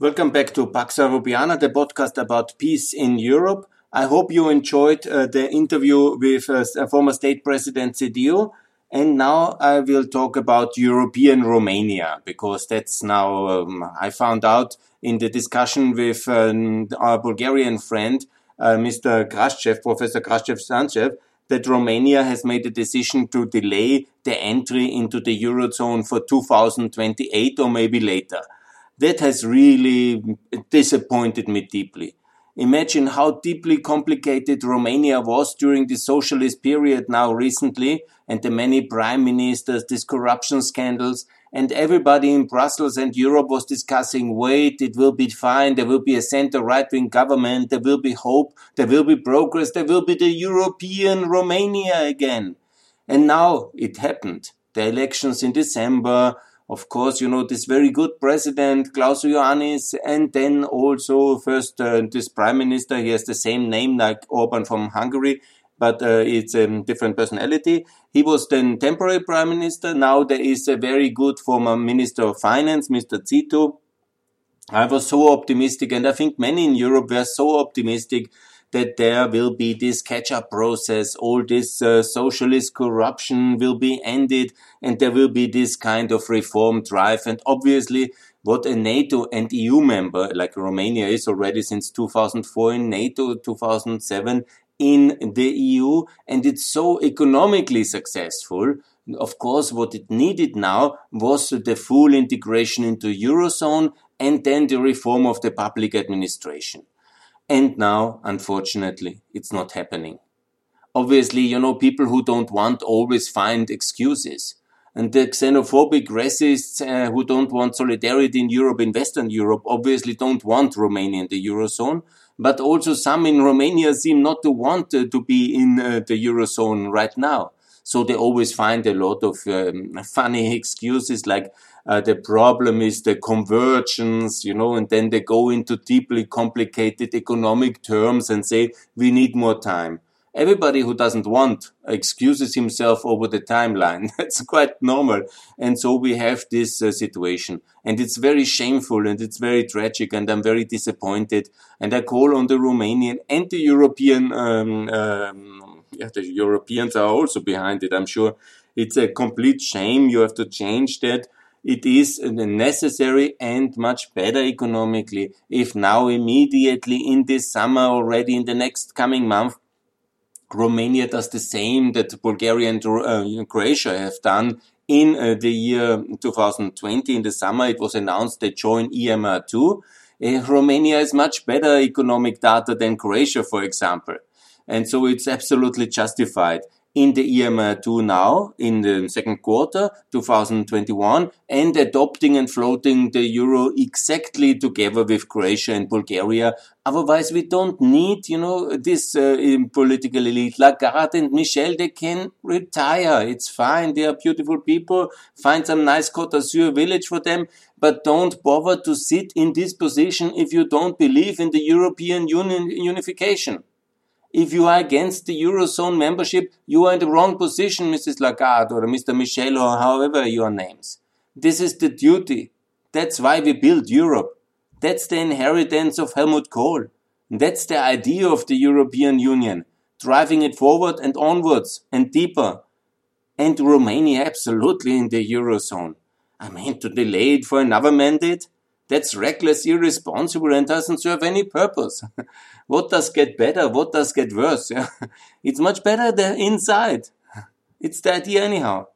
Welcome back to Pax Europiana, the podcast about peace in Europe. I hope you enjoyed uh, the interview with uh, former state president Sidiu. And now I will talk about European Romania because that's now, um, I found out in the discussion with um, our Bulgarian friend, uh, Mr. Kraschev, Professor Kraschev Sanchev, that Romania has made a decision to delay the entry into the Eurozone for 2028 or maybe later that has really disappointed me deeply. Imagine how deeply complicated Romania was during the socialist period now recently, and the many prime ministers, these corruption scandals, and everybody in Brussels and Europe was discussing, wait, it will be fine, there will be a center right wing government, there will be hope, there will be progress, there will be the European Romania again. And now it happened. The elections in December, of course, you know, this very good president, Klaus Iohannis, and then also first uh, this prime minister, he has the same name like Orban from Hungary, but uh, it's a different personality. He was then temporary prime minister. Now there is a very good former minister of finance, Mr. Citu. I was so optimistic, and I think many in Europe were so optimistic that there will be this catch-up process, all this uh, socialist corruption will be ended, and there will be this kind of reform drive. And obviously, what a NATO and EU member like Romania is already since 2004 in NATO, 2007 in the EU, and it's so economically successful. Of course, what it needed now was the full integration into Eurozone and then the reform of the public administration. And now, unfortunately, it's not happening. Obviously, you know, people who don't want always find excuses. And the xenophobic racists uh, who don't want solidarity in Europe, in Western Europe, obviously don't want Romania in the Eurozone. But also some in Romania seem not to want uh, to be in uh, the Eurozone right now. So they always find a lot of um, funny excuses like, uh, the problem is the convergence, you know, and then they go into deeply complicated economic terms and say, we need more time. Everybody who doesn't want excuses himself over the timeline. That's quite normal. And so we have this uh, situation. And it's very shameful and it's very tragic and I'm very disappointed. And I call on the Romanian and the European, um, um, yeah, the Europeans are also behind it. I'm sure it's a complete shame. You have to change that it is necessary and much better economically if now immediately in this summer already in the next coming month Romania does the same that Bulgaria and uh, Croatia have done in uh, the year 2020 in the summer it was announced they join EMR2 uh, Romania has much better economic data than Croatia for example and so it's absolutely justified in the EMR2 now in the second quarter 2021 and adopting and floating the euro exactly together with Croatia and Bulgaria. Otherwise, we don't need, you know, this uh, political elite. Lagarde and Michel, they can retire. It's fine. They are beautiful people. Find some nice Côte d'Azur village for them. But don't bother to sit in this position if you don't believe in the European Union unification. If you are against the Eurozone membership, you are in the wrong position, Mrs. Lagarde or Mr. Michel or however your names. This is the duty. That's why we built Europe. That's the inheritance of Helmut Kohl. That's the idea of the European Union, driving it forward and onwards and deeper. And Romania absolutely in the Eurozone. I mean, to delay it for another mandate? That's reckless, irresponsible, and doesn't serve any purpose. what does get better? What does get worse? it's much better the inside. It's the idea anyhow.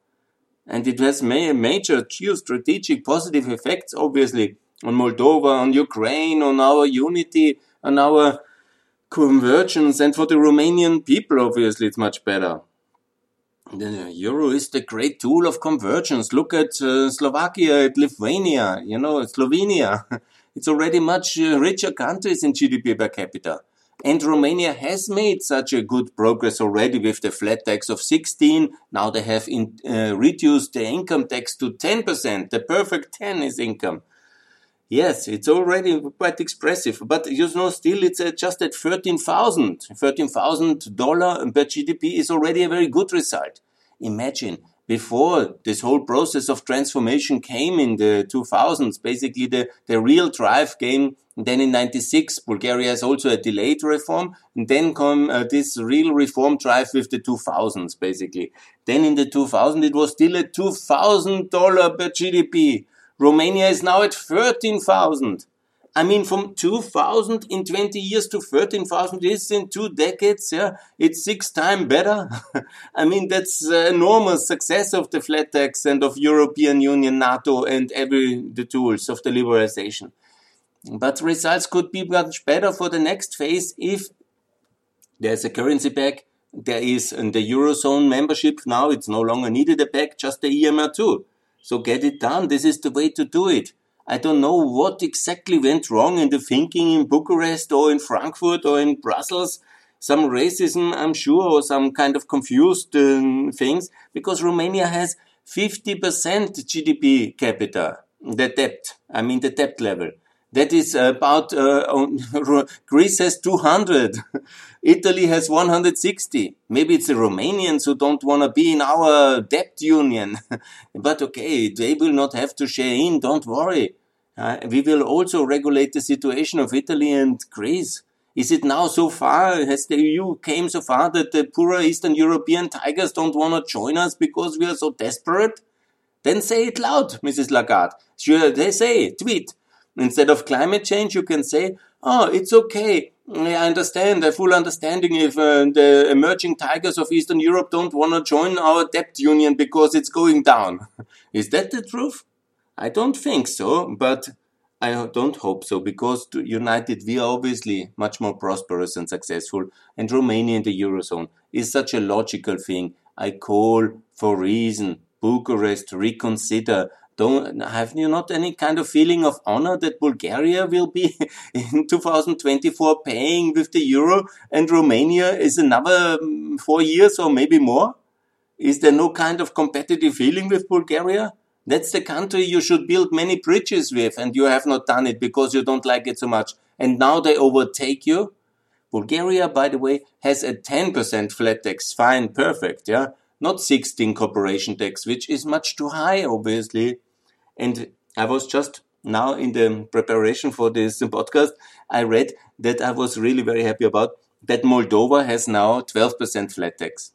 And it has ma- major geostrategic positive effects, obviously, on Moldova, on Ukraine, on our unity, on our convergence, and for the Romanian people, obviously, it's much better. The euro is the great tool of convergence. Look at uh, Slovakia, at Lithuania, you know, Slovenia. It's already much uh, richer countries in GDP per capita. And Romania has made such a good progress already with the flat tax of 16. Now they have in, uh, reduced the income tax to 10%. The perfect 10 is income. Yes, it's already quite expressive, but you know, still it's uh, just at 13,000. $13,000 per GDP is already a very good result. Imagine before this whole process of transformation came in the 2000s, basically the, the real drive came then in 96. Bulgaria has also a delayed reform. And then come uh, this real reform drive with the 2000s, basically. Then in the 2000, it was still a $2,000 per GDP. Romania is now at 13,000. I mean, from 2000 in 20 years to 13,000 is in two decades. Yeah, it's six times better. I mean, that's enormous success of the flat tax and of European Union, NATO, and every the tools of the liberalization. But results could be much better for the next phase if there's a currency back. There is in the Eurozone membership now. It's no longer needed a back, just the EMR2. So get it done. This is the way to do it. I don't know what exactly went wrong in the thinking in Bucharest or in Frankfurt or in Brussels. Some racism, I'm sure, or some kind of confused um, things, because Romania has 50% GDP capita, the debt, I mean the debt level. That is about, uh, Greece has 200. Italy has 160. Maybe it's the Romanians who don't want to be in our debt union. but okay, they will not have to share in, don't worry. Uh, we will also regulate the situation of Italy and Greece. Is it now so far? Has the EU came so far that the poorer Eastern European tigers don't want to join us because we are so desperate? Then say it loud, Mrs. Lagarde. Sure, they say, tweet. Instead of climate change, you can say, oh, it's okay. I understand, a full understanding if uh, the emerging tigers of Eastern Europe don't want to join our debt union because it's going down. Is that the truth? I don't think so, but I don't hope so because united we are obviously much more prosperous and successful and Romania in the Eurozone is such a logical thing. I call for reason Bucharest reconsider don't have you not any kind of feeling of honor that Bulgaria will be in 2024 paying with the euro and Romania is another mm, four years or maybe more? Is there no kind of competitive feeling with Bulgaria? That's the country you should build many bridges with and you have not done it because you don't like it so much. And now they overtake you. Bulgaria, by the way, has a 10% flat tax. Fine, perfect, yeah not 16 corporation tax, which is much too high, obviously. And I was just now in the preparation for this podcast, I read that I was really very happy about that Moldova has now 12% flat tax.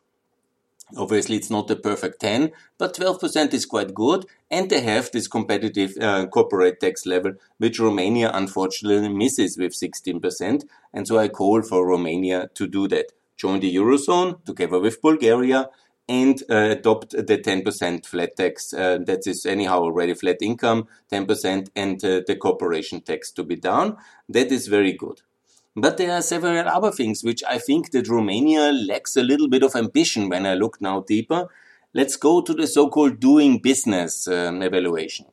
Obviously, it's not the perfect 10, but 12% is quite good. And they have this competitive uh, corporate tax level, which Romania unfortunately misses with 16%. And so I call for Romania to do that. Join the Eurozone together with Bulgaria and uh, adopt the 10% flat tax. Uh, that is anyhow already flat income, 10% and uh, the corporation tax to be down. That is very good. But there are several other things which I think that Romania lacks a little bit of ambition when I look now deeper. Let's go to the so-called doing business um, evaluation.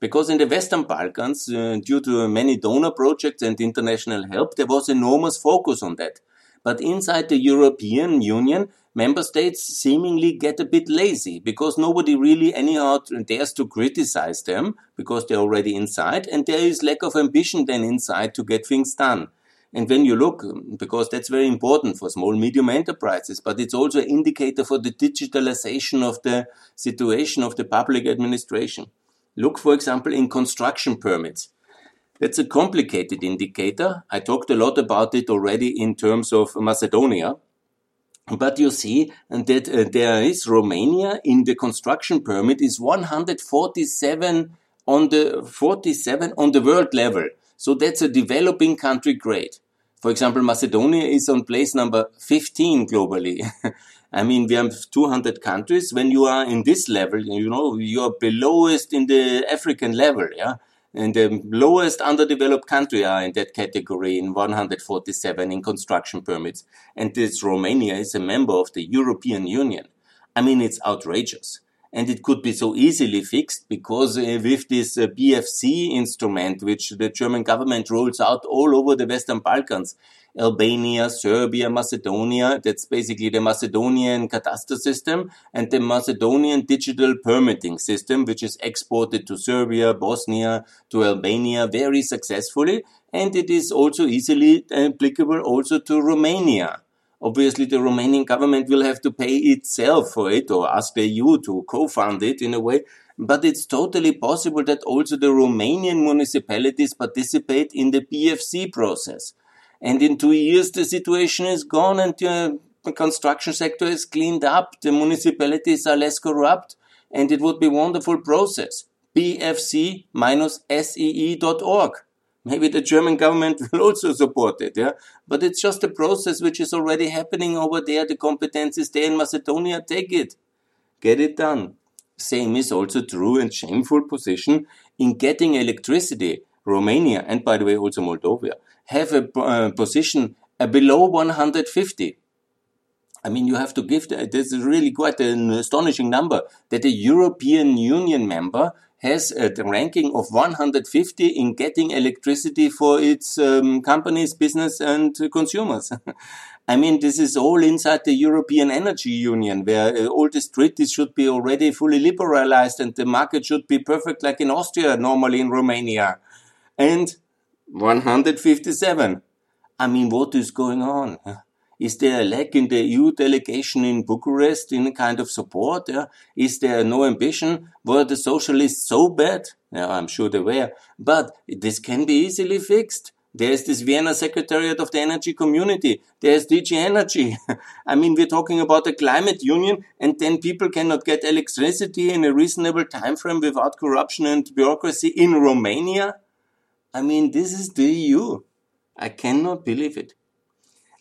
Because in the Western Balkans, uh, due to many donor projects and international help, there was enormous focus on that. But inside the European Union, member states seemingly get a bit lazy because nobody really anyhow dares to criticize them because they're already inside and there is lack of ambition then inside to get things done. And when you look, because that's very important for small medium enterprises, but it's also an indicator for the digitalization of the situation of the public administration. Look, for example, in construction permits. That's a complicated indicator. I talked a lot about it already in terms of Macedonia. But you see that uh, there is Romania in the construction permit is 147 on the 47 on the world level. So that's a developing country grade. For example, Macedonia is on place number 15 globally. I mean, we have 200 countries. When you are in this level, you know, you are belowest in the African level, yeah and the lowest underdeveloped country are in that category in 147 in construction permits. And this Romania is a member of the European Union. I mean, it's outrageous. And it could be so easily fixed because uh, with this uh, BFC instrument, which the German government rolls out all over the Western Balkans, Albania, Serbia, Macedonia. That's basically the Macedonian cadastre system and the Macedonian digital permitting system, which is exported to Serbia, Bosnia, to Albania very successfully. And it is also easily applicable also to Romania. Obviously, the Romanian government will have to pay itself for it or ask the EU to co-fund it in a way. But it's totally possible that also the Romanian municipalities participate in the BFC process. And in two years, the situation is gone and uh, the construction sector is cleaned up. The municipalities are less corrupt and it would be a wonderful process. bfc-see.org. Maybe the German government will also support it, yeah. But it's just a process which is already happening over there. The competence is there in Macedonia. Take it. Get it done. Same is also true and shameful position in getting electricity. Romania and by the way also Moldova have a uh, position uh, below 150. I mean, you have to give, the, this is really quite an astonishing number that a European Union member has a ranking of 150 in getting electricity for its um, companies, business and consumers. I mean, this is all inside the European Energy Union, where uh, all these treaties should be already fully liberalized and the market should be perfect like in Austria, normally in Romania. And 157. I mean, what is going on? Is there a lack in the EU delegation in Bucharest in a kind of support? Yeah? Is there no ambition? Were the socialists so bad? Yeah, I'm sure they were. But this can be easily fixed. There's this Vienna Secretariat of the Energy Community. There's DG Energy. I mean, we're talking about a climate union and then people cannot get electricity in a reasonable time frame without corruption and bureaucracy in Romania. I mean, this is the EU. I cannot believe it.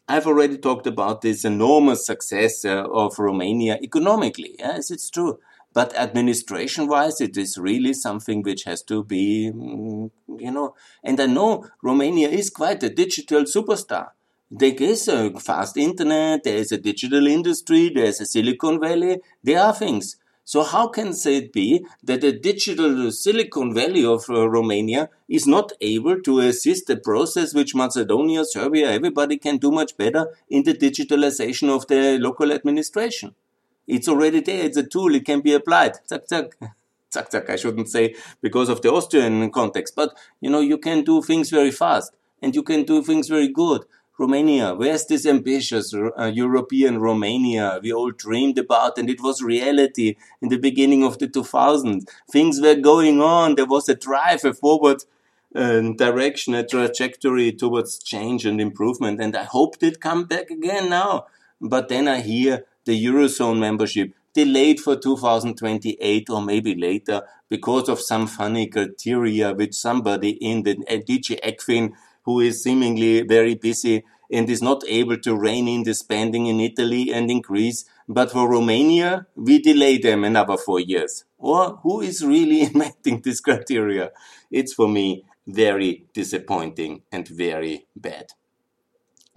I've already talked about this enormous success uh, of Romania economically. Yes, it's true. But administration wise, it is really something which has to be, mm, you know, and I know Romania is quite a digital superstar. There is a fast internet, there is a digital industry, there's a Silicon Valley, there are things. So how can it be that the digital Silicon Valley of uh, Romania is not able to assist the process which Macedonia, Serbia, everybody can do much better in the digitalization of the local administration? It's already there. It's a tool. It can be applied. Zack, zack. Zack, zack. I shouldn't say because of the Austrian context, but you know, you can do things very fast and you can do things very good. Romania, where's this ambitious uh, European Romania we all dreamed about and it was reality in the beginning of the 2000s. Things were going on. There was a drive, a forward uh, direction, a trajectory towards change and improvement. And I hoped it come back again now. But then I hear the Eurozone membership delayed for 2028 or maybe later because of some funny criteria which somebody in the uh, DG ECFIN who is seemingly very busy and is not able to rein in the spending in Italy and in Greece. But for Romania, we delay them another four years. Or who is really inventing this criteria? It's for me very disappointing and very bad.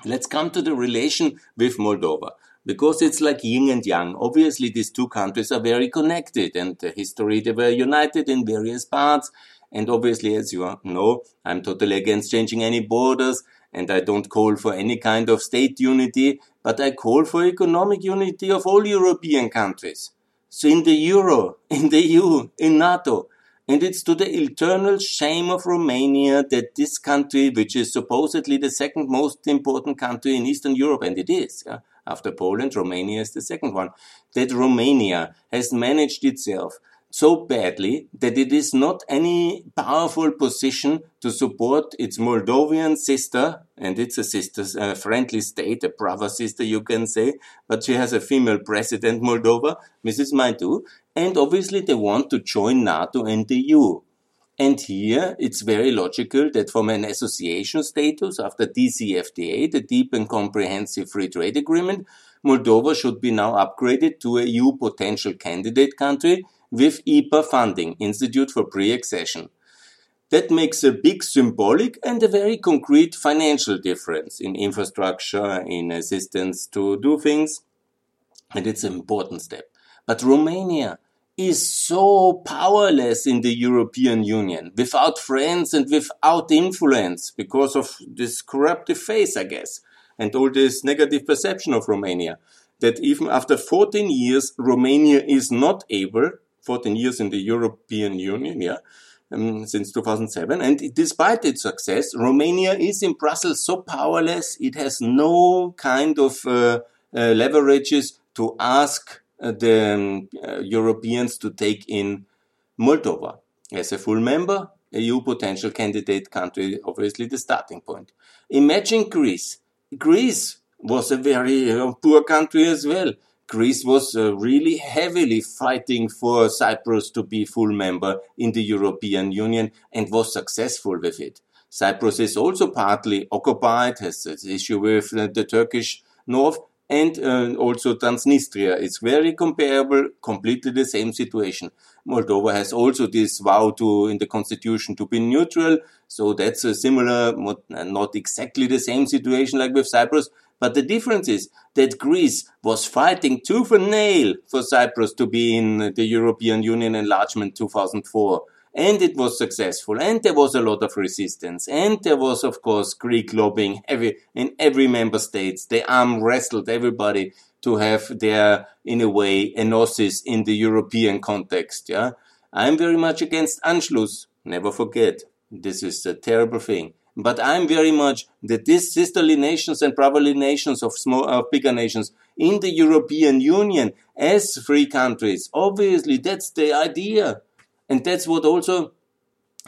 Let's come to the relation with Moldova because it's like yin and yang. Obviously, these two countries are very connected and the history they were united in various parts and obviously, as you know, I'm totally against changing any borders and I don't call for any kind of state unity, but I call for economic unity of all European countries. So in the Euro, in the EU, in NATO, and it's to the eternal shame of Romania that this country, which is supposedly the second most important country in Eastern Europe, and it is, yeah, after Poland, Romania is the second one, that Romania has managed itself so badly that it is not any powerful position to support its Moldovan sister, and it's a sister, a friendly state, a brother sister, you can say, but she has a female president, Moldova, Mrs. Maidu, and obviously they want to join NATO and the EU. And here it's very logical that from an association status after DCFTA, the Deep and Comprehensive Free Trade Agreement, Moldova should be now upgraded to a EU potential candidate country with IPA funding, Institute for Pre-Accession. That makes a big symbolic and a very concrete financial difference in infrastructure, in assistance to do things, and it's an important step. But Romania is so powerless in the European Union, without friends and without influence, because of this corruptive face, I guess, and all this negative perception of Romania, that even after 14 years, Romania is not able 14 years in the European Union, yeah, um, since 2007. And despite its success, Romania is in Brussels so powerless, it has no kind of uh, uh, leverages to ask uh, the um, uh, Europeans to take in Moldova as a full member. EU potential candidate country, obviously the starting point. Imagine Greece. Greece was a very uh, poor country as well. Greece was uh, really heavily fighting for Cyprus to be full member in the European Union and was successful with it. Cyprus is also partly occupied, has this issue with uh, the Turkish north, and uh, also Transnistria. It's very comparable, completely the same situation. Moldova has also this vow to, in the constitution, to be neutral. So that's a similar, not exactly the same situation like with Cyprus, but the difference is that Greece was fighting tooth and nail for Cyprus to be in the European Union enlargement 2004. And it was successful. And there was a lot of resistance. And there was, of course, Greek lobbying in every member state. They arm wrestled everybody to have their, in a way, enosis in the European context. Yeah. I'm very much against Anschluss. Never forget. This is a terrible thing. But I'm very much that these sisterly nations and brotherly nations of small, bigger nations in the European Union as free countries, obviously that's the idea. And that's what also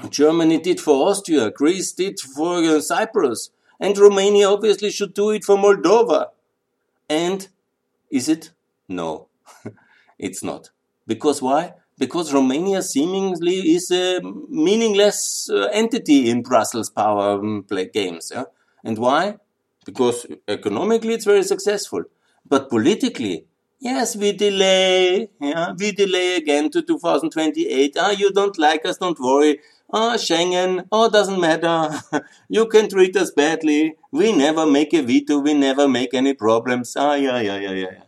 Germany did for Austria, Greece did for uh, Cyprus, and Romania obviously should do it for Moldova. And is it? No, it's not. Because why? Because Romania seemingly is a meaningless uh, entity in Brussels power um, play games. Yeah? And why? Because economically it's very successful. But politically, yes, we delay. Yeah, we delay again to 2028. Ah, you don't like us, don't worry. Ah, Schengen, oh, doesn't matter. you can treat us badly. We never make a veto. We never make any problems. Ah, yeah, yeah, yeah, yeah.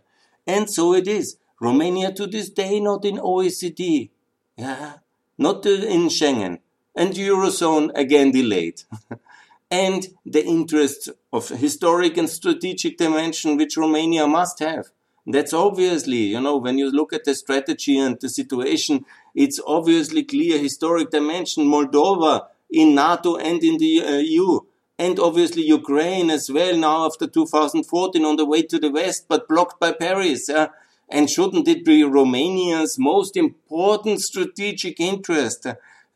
And so it is. Romania to this day not in OECD. Yeah, not uh, in Schengen. And Eurozone again delayed. and the interest of historic and strategic dimension which Romania must have. That's obviously, you know, when you look at the strategy and the situation, it's obviously clear historic dimension. Moldova in NATO and in the uh, EU. And obviously Ukraine as well now after 2014 on the way to the West, but blocked by Paris. Yeah? And shouldn't it be Romania's most important strategic interest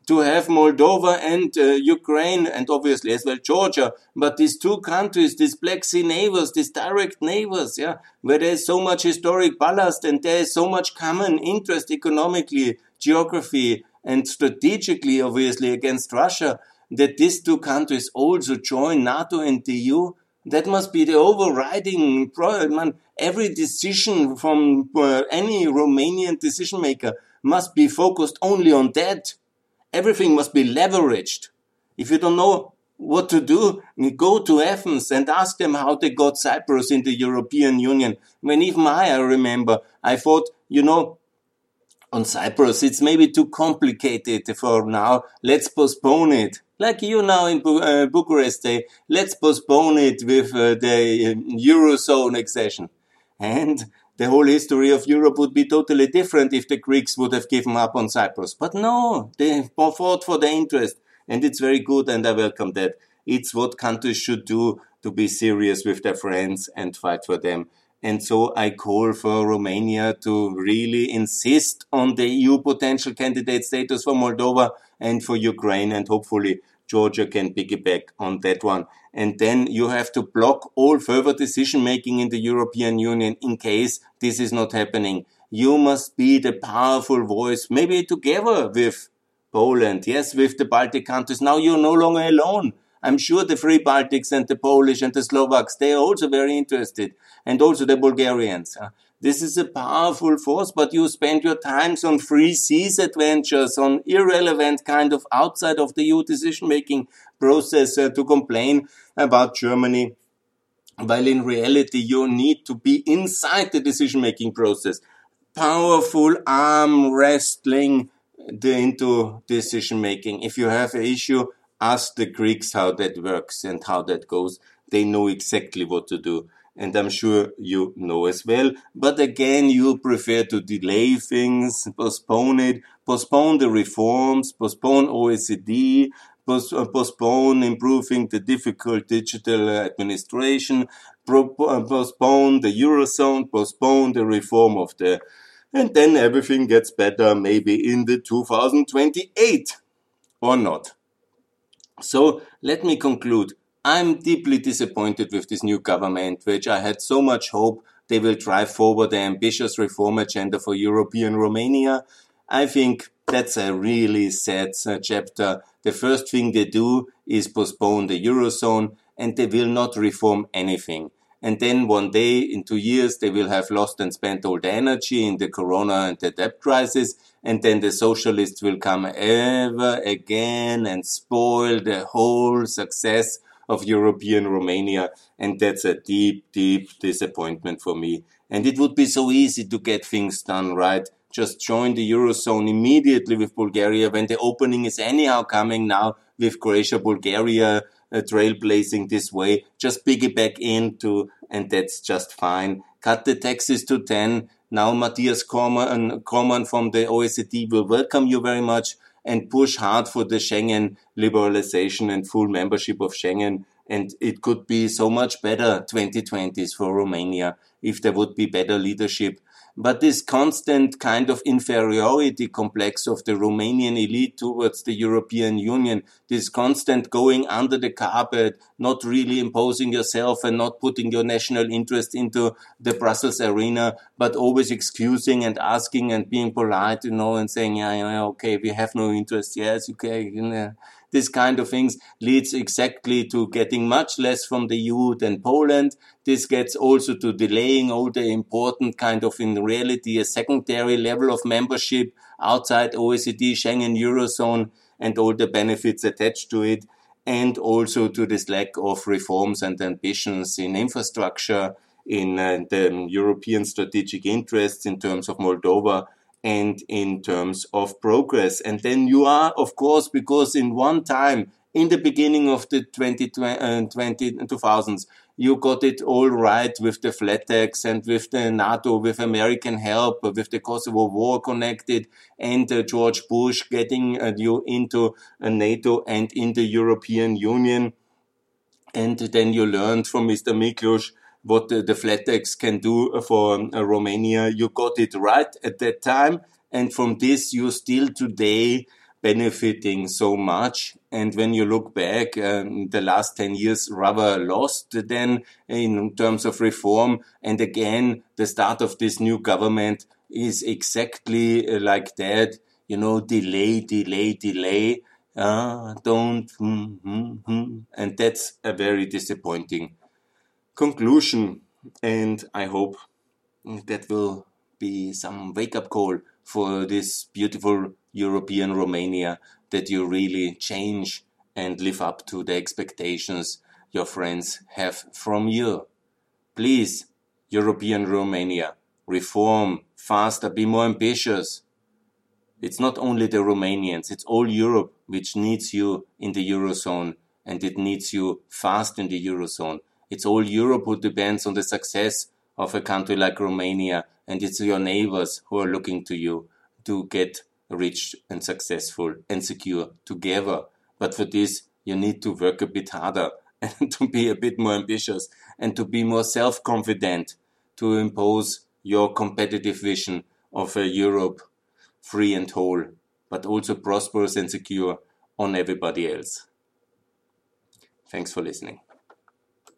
to have Moldova and uh, Ukraine and obviously as well Georgia, but these two countries, these Black Sea neighbors, these direct neighbors, yeah, where there is so much historic ballast and there is so much common interest economically, geography, and strategically, obviously, against Russia, that these two countries also join NATO and the EU that must be the overriding problem. Every decision from uh, any Romanian decision maker must be focused only on that. Everything must be leveraged. If you don't know what to do, go to Athens and ask them how they got Cyprus in the European Union. When even I, I remember, I thought, you know, on Cyprus, it's maybe too complicated for now. Let's postpone it like you now in Bu uh, Bucharest say, let's postpone it with uh, the uh, Eurozone accession. And the whole history of Europe would be totally different if the Greeks would have given up on Cyprus. But no, they fought for their interest. And it's very good, and I welcome that. It's what countries should do to be serious with their friends and fight for them. And so I call for Romania to really insist on the EU potential candidate status for Moldova and for Ukraine, and hopefully Georgia can piggyback on that one. And then you have to block all further decision making in the European Union in case this is not happening. You must be the powerful voice, maybe together with Poland, yes, with the Baltic countries. Now you're no longer alone. I'm sure the Free Baltics and the Polish and the Slovaks, they are also very interested. And also the Bulgarians. This is a powerful force, but you spend your times on Three Seas adventures, on irrelevant kind of outside of the EU decision making process uh, to complain about Germany. While in reality, you need to be inside the decision making process. Powerful arm wrestling into decision making. If you have an issue, ask the Greeks how that works and how that goes. They know exactly what to do. and I'm sure you know as well. But again, you prefer to delay things, postpone it, postpone the reforms, postpone OECD, uh, postpone improving the difficult digital administration, uh, postpone the Eurozone, postpone the reform of the, and then everything gets better maybe in the 2028 or not. So let me conclude. I'm deeply disappointed with this new government, which I had so much hope they will drive forward the ambitious reform agenda for European Romania. I think that's a really sad uh, chapter. The first thing they do is postpone the Eurozone and they will not reform anything. And then one day in two years, they will have lost and spent all the energy in the corona and the debt crisis. And then the socialists will come ever again and spoil the whole success of European Romania. And that's a deep, deep disappointment for me. And it would be so easy to get things done right. Just join the Eurozone immediately with Bulgaria when the opening is anyhow coming now with Croatia, Bulgaria, uh, trailblazing this way. Just piggyback into, and that's just fine. Cut the taxes to 10. Now Mathias Cormann from the OECD will welcome you very much and push hard for the Schengen liberalization and full membership of Schengen. And it could be so much better 2020s for Romania if there would be better leadership but this constant kind of inferiority complex of the Romanian elite towards the European Union, this constant going under the carpet, not really imposing yourself and not putting your national interest into the Brussels arena, but always excusing and asking and being polite, you know, and saying, yeah, yeah okay, we have no interest. Yes, okay. You know this kind of things leads exactly to getting much less from the EU than Poland. This gets also to delaying all the important kind of in reality a secondary level of membership outside OECD, Schengen, Eurozone and all the benefits attached to it. And also to this lack of reforms and ambitions in infrastructure, in uh, the European strategic interests in terms of Moldova and in terms of progress. And then you are, of course, because in one time, in the beginning of the 2020, uh, 2000s, you got it all right with the flat tax and with the NATO, with American help, with the Kosovo war connected, and uh, George Bush getting uh, you into uh, NATO and in the European Union. And then you learned from Mr. Miklos what the, the flat tax can do for uh, Romania. You got it right at that time. And from this, you still today benefiting so much. And when you look back, um, the last 10 years rather lost then in terms of reform. And again, the start of this new government is exactly uh, like that. You know, delay, delay, delay. Uh, don't, mm, mm, mm. and that's a very disappointing conclusion. And I hope that will be some wake up call for this beautiful European Romania that you really change and live up to the expectations your friends have from you. Please, European Romania, reform faster, be more ambitious. It's not only the Romanians, it's all Europe which needs you in the Eurozone and it needs you fast in the Eurozone. It's all Europe who depends on the success of a country like Romania, and it's your neighbors who are looking to you to get rich and successful and secure together. But for this, you need to work a bit harder and to be a bit more ambitious and to be more self confident to impose your competitive vision of a Europe free and whole, but also prosperous and secure on everybody else. Thanks for listening.